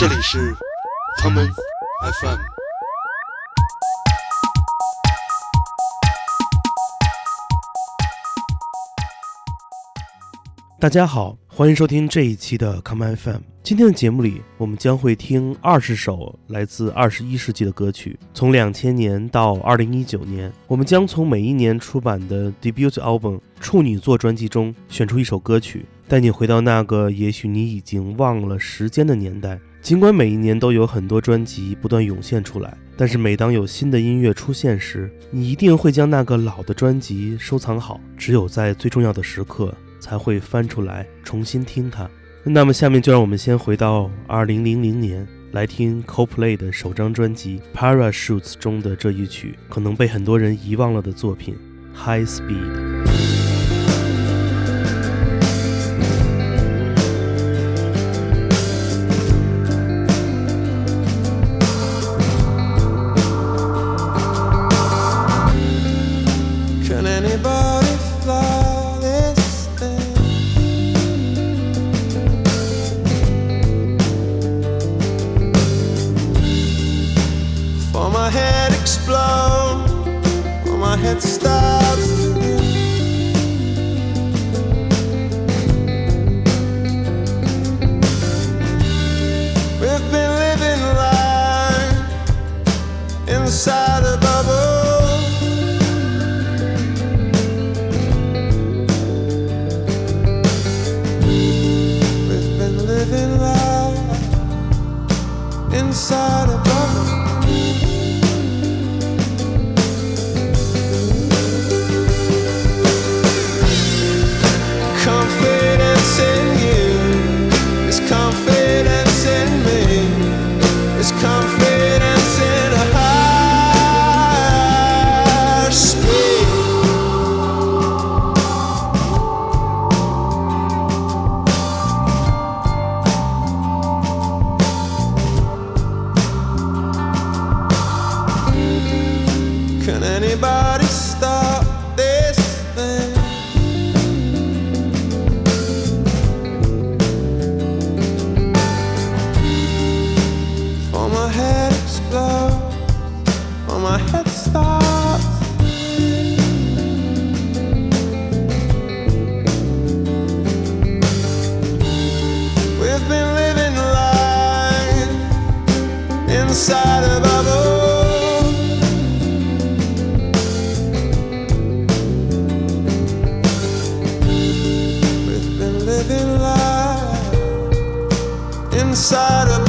这里是 common FM。大家好，欢迎收听这一期的 common FM。今天的节目里，我们将会听二十首来自二十一世纪的歌曲。从两千年到二零一九年，我们将从每一年出版的 debut album 处女作专辑中选出一首歌曲，带你回到那个也许你已经忘了时间的年代。尽管每一年都有很多专辑不断涌现出来，但是每当有新的音乐出现时，你一定会将那个老的专辑收藏好，只有在最重要的时刻才会翻出来重新听它。那么，下面就让我们先回到二零零零年，来听 Coldplay 的首张专辑《Parachutes》中的这一曲，可能被很多人遗忘了的作品《High Speed》。inside of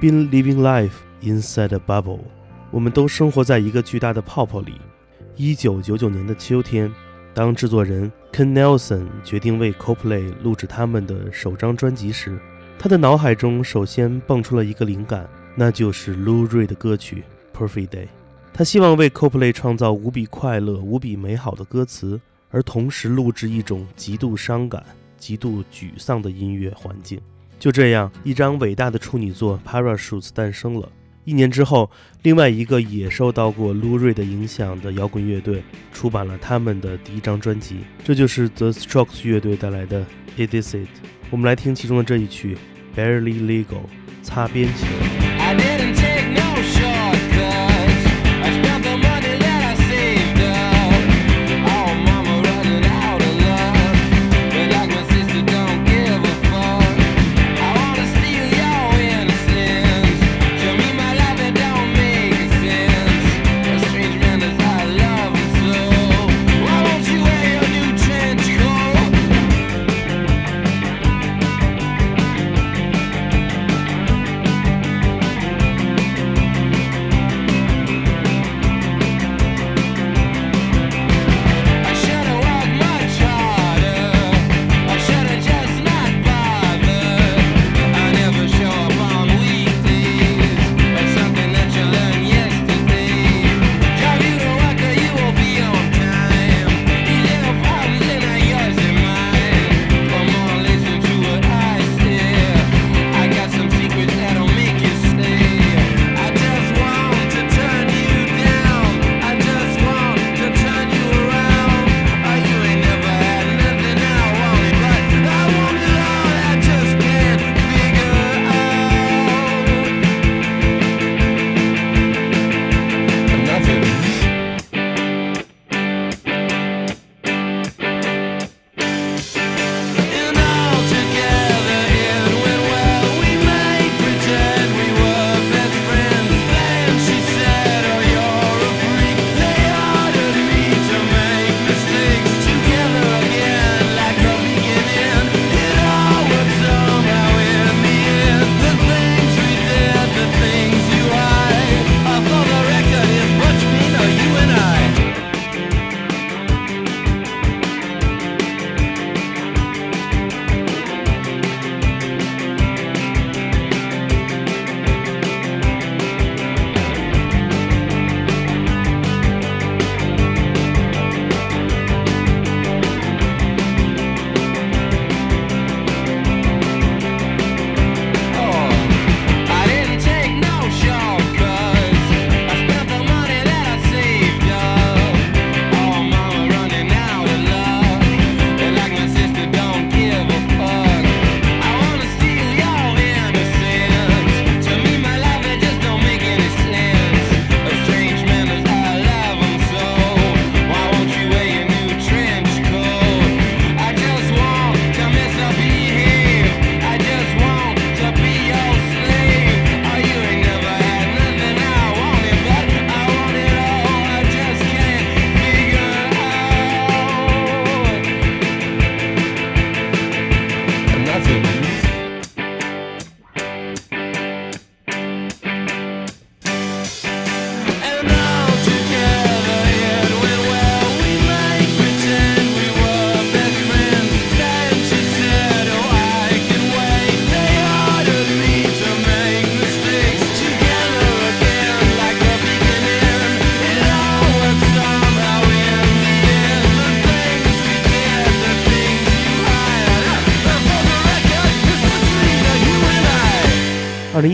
been living life inside a bubble。我们都生活在一个巨大的泡泡里。一九九九年的秋天，当制作人 Ken Nelson 决定为 Coldplay 录制他们的首张专辑时，他的脑海中首先蹦出了一个灵感，那就是 Lou Reed 的歌曲《Perfect Day》。他希望为 Coldplay 创造无比快乐、无比美好的歌词，而同时录制一种极度伤感、极度沮丧的音乐环境。就这样，一张伟大的处女作《Parachutes》诞生了。一年之后，另外一个也受到过 Lou r e 的影响的摇滚乐队出版了他们的第一张专辑，这就是 The Strokes 乐队带来的《It Is It》。我们来听其中的这一曲《Barely Legal》，擦边球。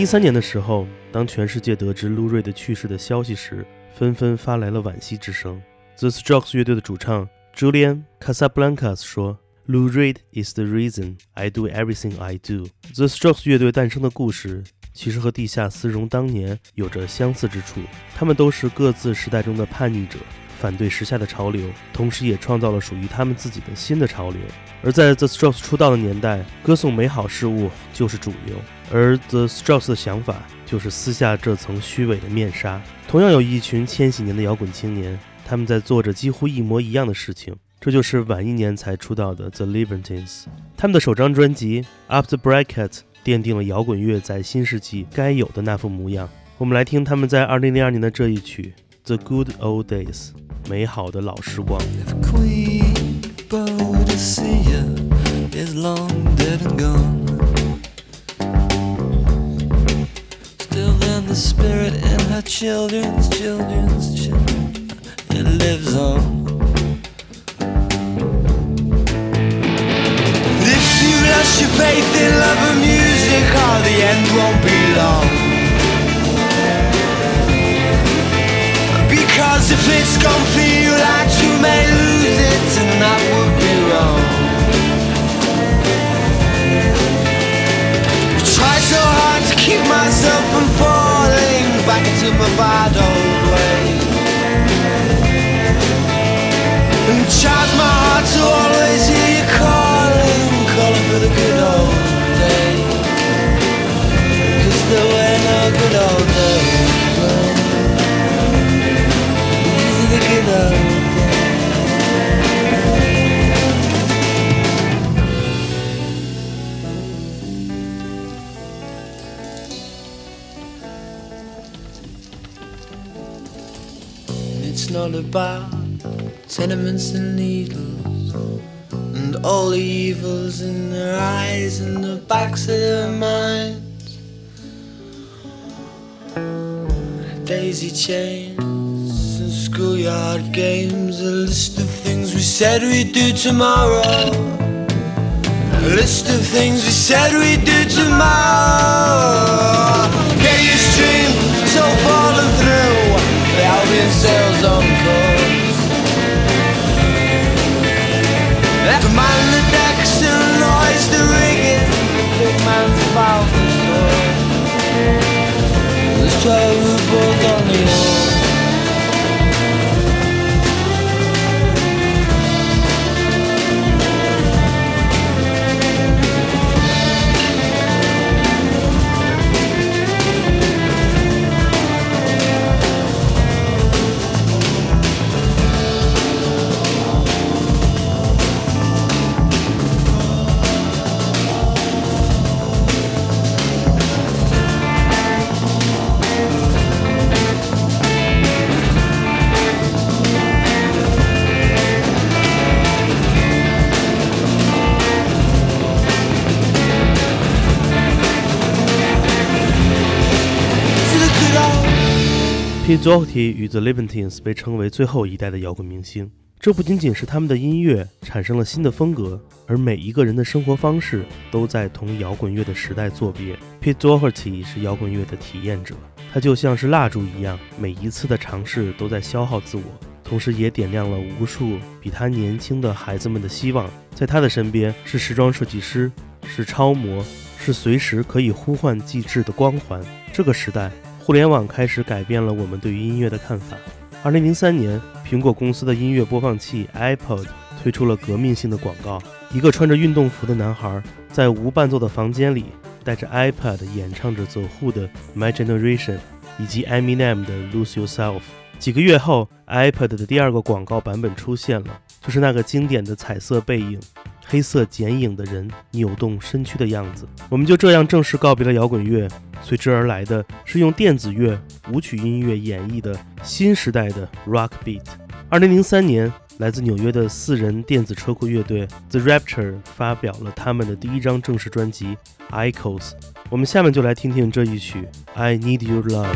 三年的时候，当全世界得知路瑞的去世的消息时，纷纷发来了惋惜之声。The Strokes 乐队的主唱 Julian Casablancas 说：“Lou Reed is the reason I do everything I do。” The Strokes 乐队诞生的故事其实和地下丝绒当年有着相似之处，他们都是各自时代中的叛逆者。反对时下的潮流，同时也创造了属于他们自己的新的潮流。而在 The Strokes 出道的年代，歌颂美好事物就是主流，而 The Strokes 的想法就是撕下这层虚伪的面纱。同样有一群千禧年的摇滚青年，他们在做着几乎一模一样的事情，这就是晚一年才出道的 The Libertines。他们的首张专辑《Up the Bracket》奠定了摇滚乐在新世纪该有的那副模样。我们来听他们在2002年的这一曲《The Good Old Days》。美好的老时光。Still then the spirit in her children's children's children it lives on. If you lost your faith in love and music, oh, the end won't be long. Cause if it's gonna feel like you may lose it And that would be wrong I try so hard to keep myself from falling back into my bad old ways. And charge my heart to always hear you calling, calling for the good old days. Cause there were no good old days. These are the good old days. Not about tenements and needles and all the evils in their eyes and the backs of their minds. Daisy chains and schoolyard games, a list of things we said we'd do tomorrow. A list of things we said we'd do tomorrow. Get your stream in sales on Pete Doherty 与 The Libertines 被称为最后一代的摇滚明星。这不仅仅是他们的音乐产生了新的风格，而每一个人的生活方式都在同摇滚乐的时代作别。Pete Doherty 是摇滚乐的体验者，他就像是蜡烛一样，每一次的尝试都在消耗自我，同时也点亮了无数比他年轻的孩子们的希望。在他的身边是时装设计师，是超模，是随时可以呼唤继志的光环。这个时代，互联网开始改变了我们对于音乐的看法。二零零三年，苹果公司的音乐播放器 iPod 推出了革命性的广告。一个穿着运动服的男孩在无伴奏的房间里，带着 iPad 演唱着走后的《My Generation》以及 Eminem 的《Lose Yourself》。几个月后，iPad 的第二个广告版本出现了，就是那个经典的彩色背影。黑色剪影的人扭动身躯的样子，我们就这样正式告别了摇滚乐，随之而来的是用电子乐、舞曲音乐演绎的新时代的 rock beat。二零零三年，来自纽约的四人电子车库乐队 The Rapture 发表了他们的第一张正式专辑《Echoes》。我们下面就来听听这一曲《I Need Your Love》。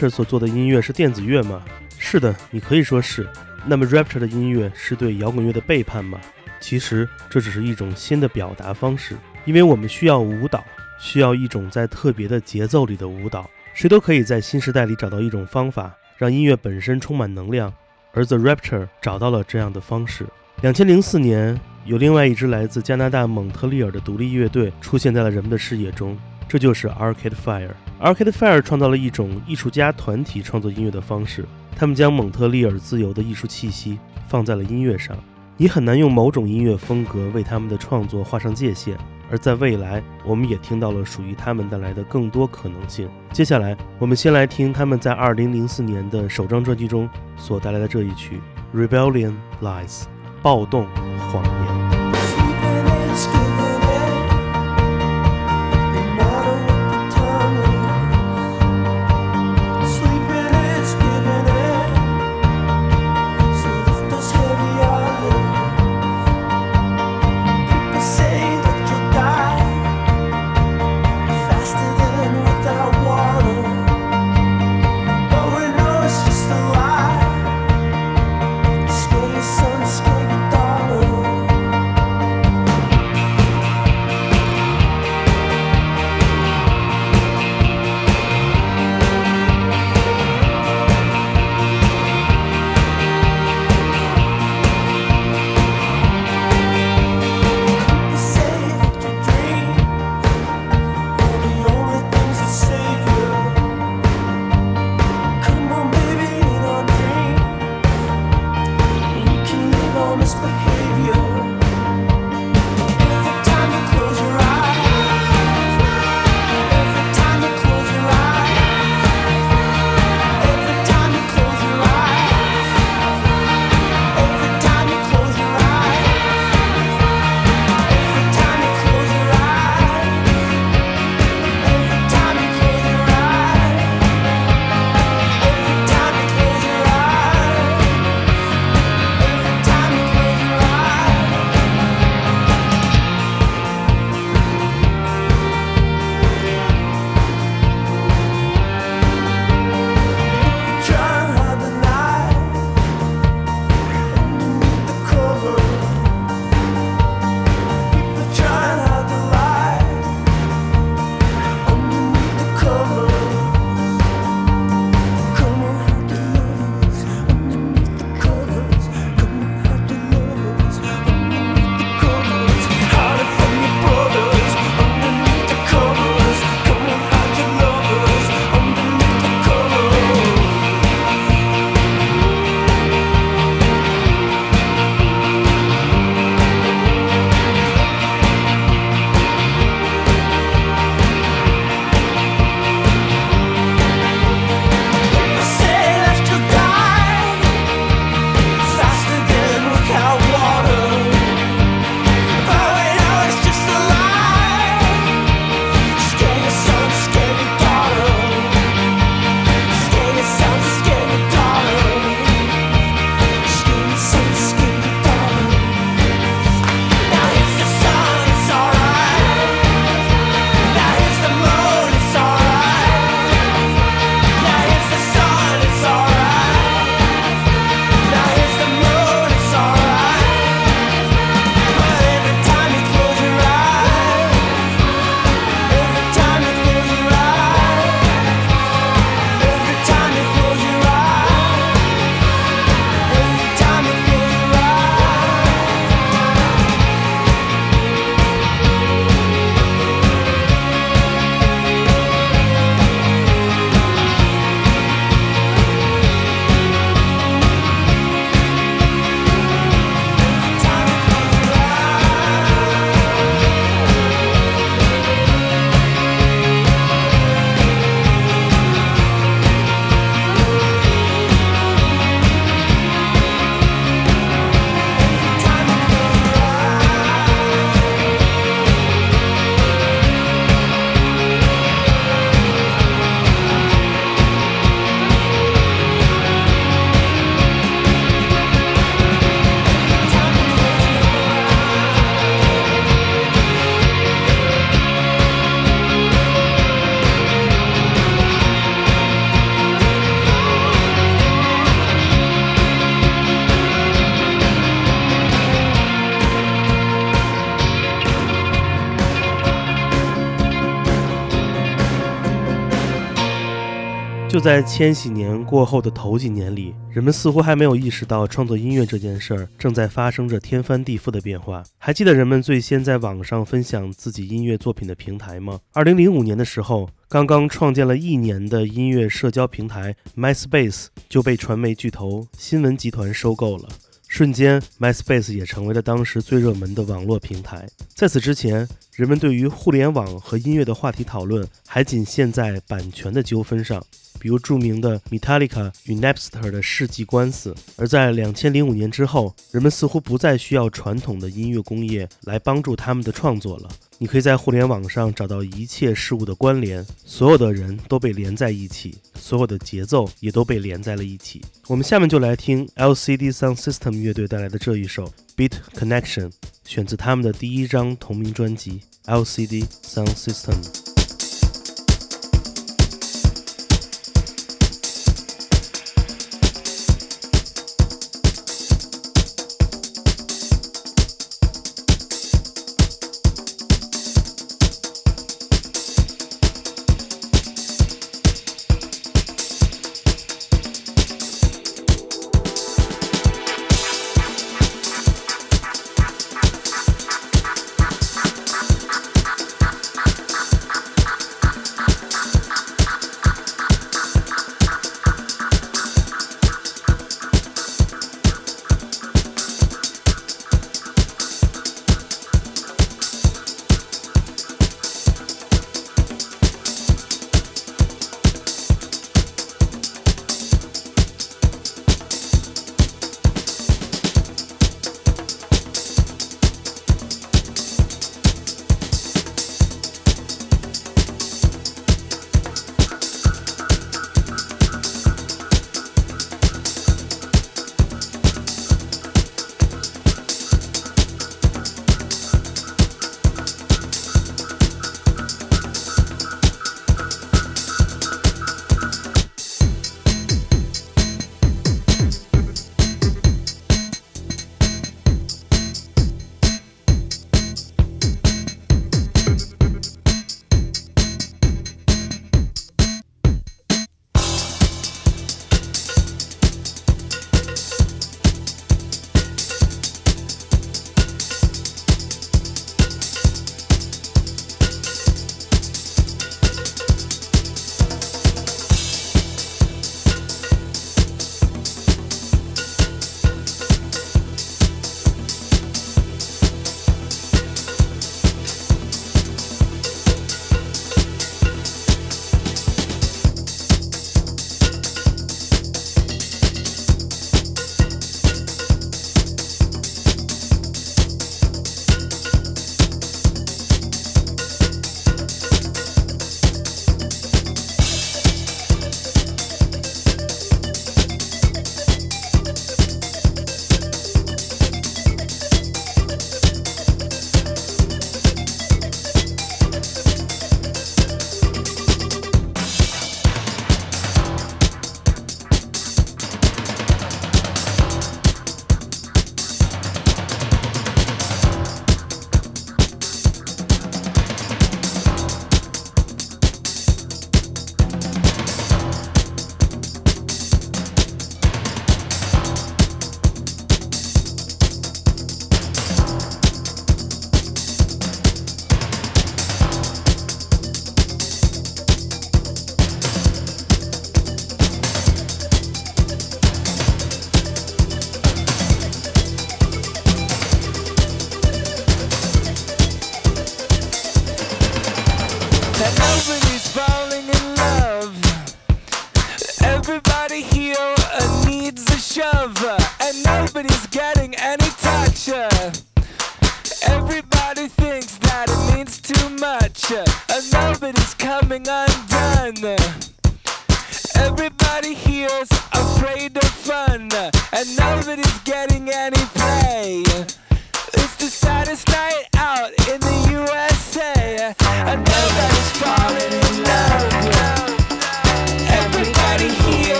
Rapture 所做的音乐是电子乐吗？是的，你可以说是。那么 Rapture 的音乐是对摇滚乐的背叛吗？其实这只是一种新的表达方式，因为我们需要舞蹈，需要一种在特别的节奏里的舞蹈。谁都可以在新时代里找到一种方法，让音乐本身充满能量，而 The Rapture 找到了这样的方式。两千零四年，有另外一支来自加拿大蒙特利尔的独立乐队出现在了人们的视野中，这就是 Arcade Fire。Arcade Fire 创造了一种艺术家团体创作音乐的方式，他们将蒙特利尔自由的艺术气息放在了音乐上。你很难用某种音乐风格为他们的创作画上界限，而在未来，我们也听到了属于他们带来的更多可能性。接下来，我们先来听他们在2004年的首张专辑中所带来的这一曲《Rebellion Lies》，暴动谎言。就在千禧年过后的头几年里，人们似乎还没有意识到创作音乐这件事儿正在发生着天翻地覆的变化。还记得人们最先在网上分享自己音乐作品的平台吗？二零零五年的时候，刚刚创建了一年的音乐社交平台 MySpace 就被传媒巨头新闻集团收购了。瞬间，MySpace 也成为了当时最热门的网络平台。在此之前，人们对于互联网和音乐的话题讨论还仅限在版权的纠纷上，比如著名的 Metallica 与 Napster 的世纪官司。而在两千零五年之后，人们似乎不再需要传统的音乐工业来帮助他们的创作了。你可以在互联网上找到一切事物的关联，所有的人都被连在一起，所有的节奏也都被连在了一起。我们下面就来听 LCD Sound System 乐队带来的这一首 Beat Connection，选自他们的第一张同名专辑 LCD Sound System。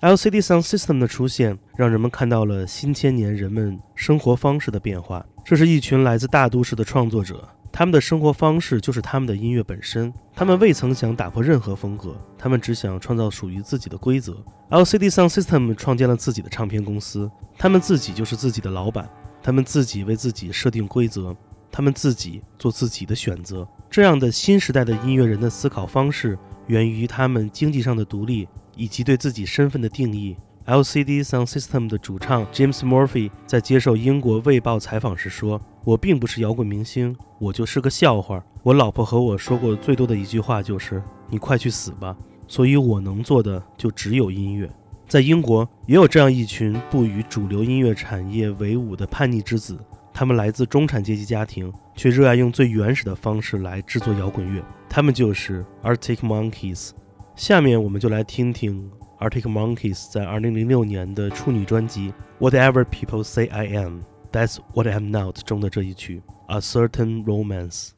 LCD Sound System 的出现，让人们看到了新千年人们生活方式的变化。这是一群来自大都市的创作者，他们的生活方式就是他们的音乐本身。他们未曾想打破任何风格，他们只想创造属于自己的规则。LCD Sound System 创建了自己的唱片公司，他们自己就是自己的老板，他们自己为自己设定规则，他们自己做自己的选择。这样的新时代的音乐人的思考方式，源于他们经济上的独立以及对自己身份的定义。LCD Sound System 的主唱 James Murphy 在接受英国《卫报》采访时说：“我并不是摇滚明星，我就是个笑话。我老婆和我说过最多的一句话就是‘你快去死吧’，所以我能做的就只有音乐。”在英国，也有这样一群不与主流音乐产业为伍的叛逆之子，他们来自中产阶级家庭，却热爱用最原始的方式来制作摇滚乐。他们就是 Arctic Monkeys。下面我们就来听听 Arctic Monkeys 在2006年的处女专辑《Whatever People Say I Am, That's What I'm Not》中的这一曲《A Certain Romance》。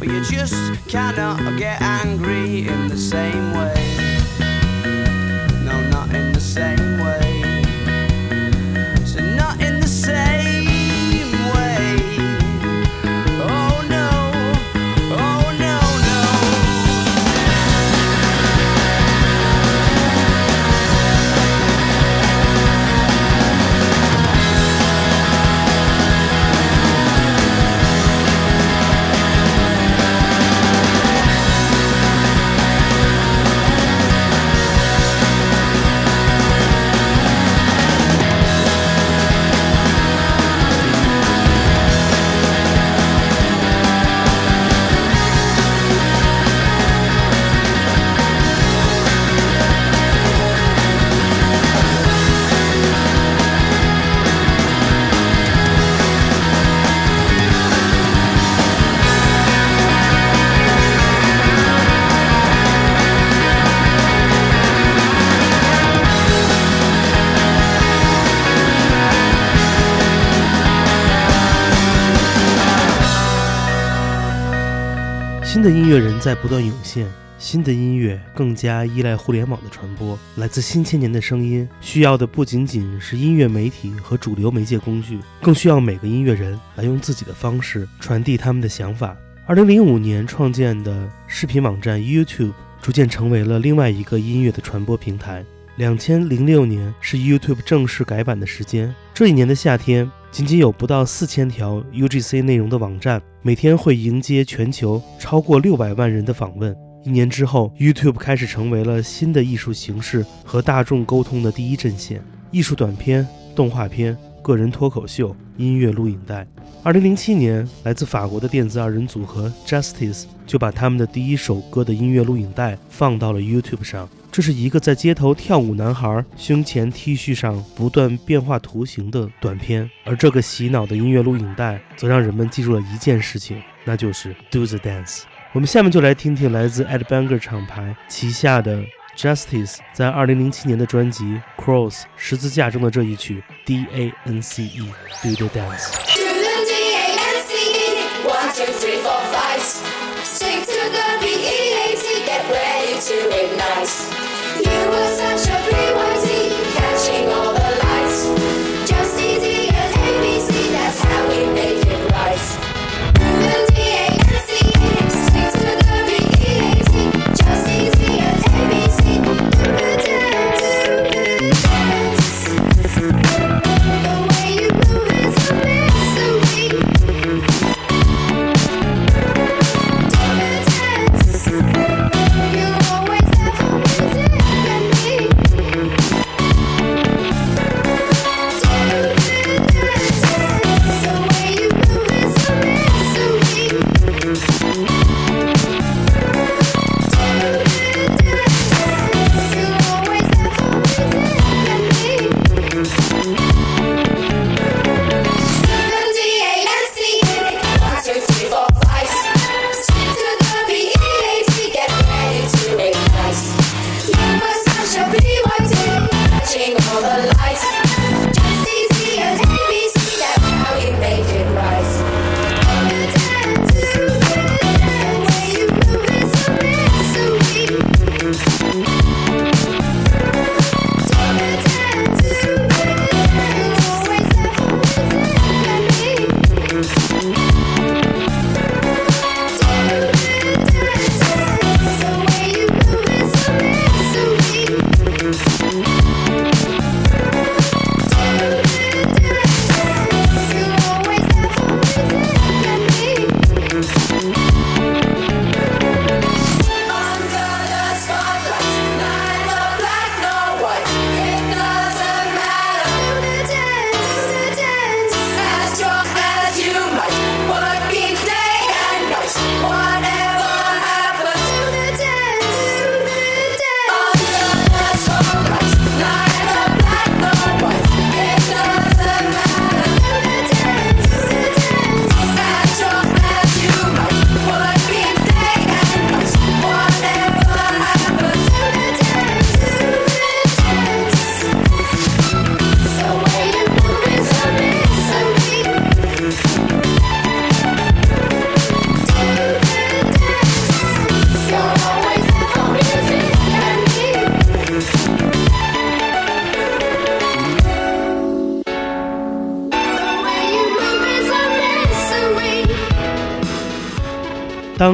But you just cannot get angry in the same way. 新的音乐人在不断涌现，新的音乐更加依赖互联网的传播。来自新千年的声音，需要的不仅仅是音乐媒体和主流媒介工具，更需要每个音乐人来用自己的方式传递他们的想法。二零零五年创建的视频网站 YouTube 逐渐成为了另外一个音乐的传播平台。两千零六年是 YouTube 正式改版的时间。这一年的夏天，仅仅有不到四千条 UGC 内容的网站，每天会迎接全球超过六百万人的访问。一年之后，YouTube 开始成为了新的艺术形式和大众沟通的第一阵线。艺术短片、动画片、个人脱口秀、音乐录影带。二零零七年，来自法国的电子二人组合 Justice 就把他们的第一首歌的音乐录影带放到了 YouTube 上。这是一个在街头跳舞男孩胸前 T 恤上不断变化图形的短片，而这个洗脑的音乐录影带则让人们记住了一件事情，那就是 Do the Dance。我们下面就来听听来自 Ed Banger 厂牌旗下的 Justice 在2007年的专辑《Cross 十字架》中的这一曲 D A N C E Do the Dance。Stick to the BEAT, get ready to ignite. You were such a BYT.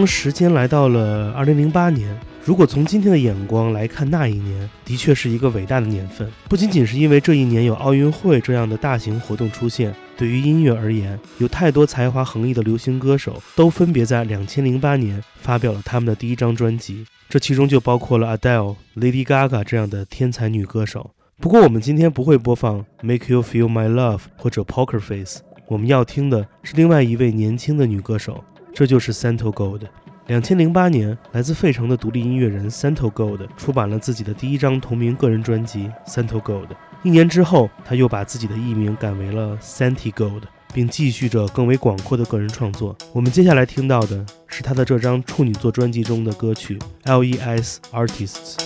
时间来到了2008年，如果从今天的眼光来看，那一年的确是一个伟大的年份。不仅仅是因为这一年有奥运会这样的大型活动出现，对于音乐而言，有太多才华横溢的流行歌手都分别在2008年发表了他们的第一张专辑，这其中就包括了 Adele、Lady Gaga 这样的天才女歌手。不过，我们今天不会播放《Make You Feel My Love》或者《Poker Face》，我们要听的是另外一位年轻的女歌手，这就是 Santo Gold。两千零八年，来自费城的独立音乐人 Santo Gold 出版了自己的第一张同名个人专辑《Santo Gold》。一年之后，他又把自己的艺名改为了 Santi Gold，并继续着更为广阔的个人创作。我们接下来听到的是他的这张处女作专辑中的歌曲《LES Artists》。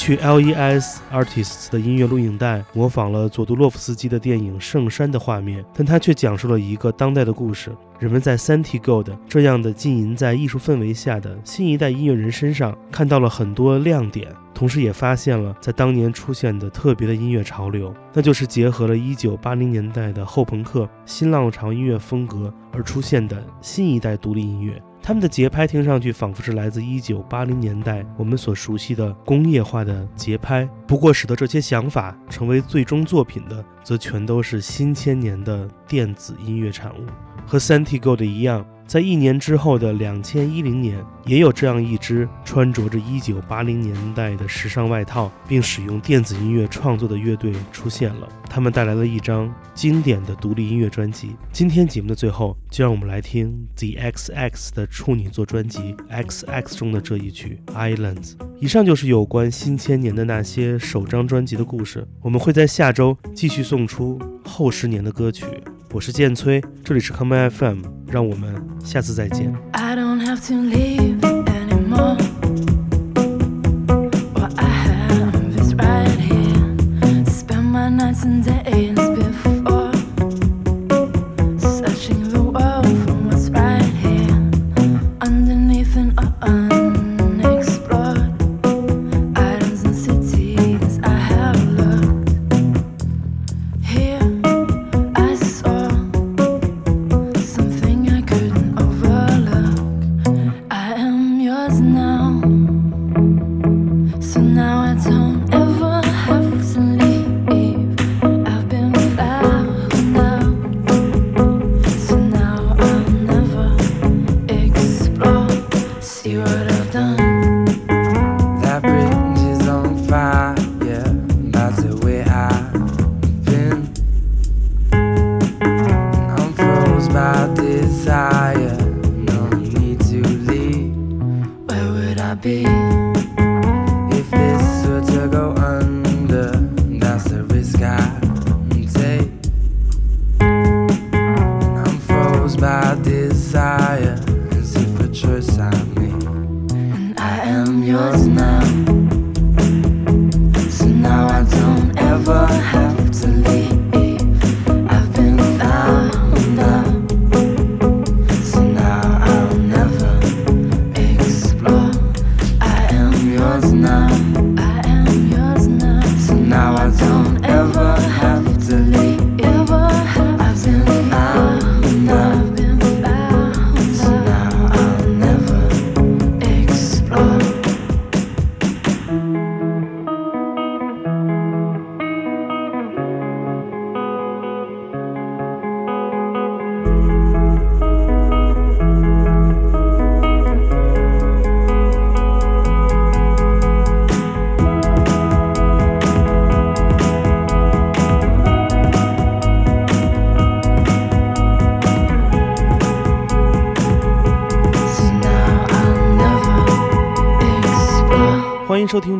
曲《L.E.S. Artists》的音乐录影带模仿了佐杜洛夫斯基的电影《圣山》的画面，但它却讲述了一个当代的故事。人们在 Santi Gold 这样的浸淫在艺术氛围下的新一代音乐人身上看到了很多亮点，同时也发现了在当年出现的特别的音乐潮流，那就是结合了1980年代的后朋克、新浪潮音乐风格而出现的新一代独立音乐。他们的节拍听上去仿佛是来自1980年代我们所熟悉的工业化的节拍，不过使得这些想法成为最终作品的，则全都是新千年的电子音乐产物。和 Santi Gold 一样，在一年之后的两千一零年，也有这样一支穿着着一九八零年代的时尚外套，并使用电子音乐创作的乐队出现了。他们带来了一张经典的独立音乐专辑。今天节目的最后，就让我们来听 The XX 的处女作专辑《XX》中的这一曲《Islands》。以上就是有关新千年的那些首张专辑的故事。我们会在下周继续送出后十年的歌曲。我是建崔，这里是 Come FM 让我们下次再见。I don't have to leave anymore.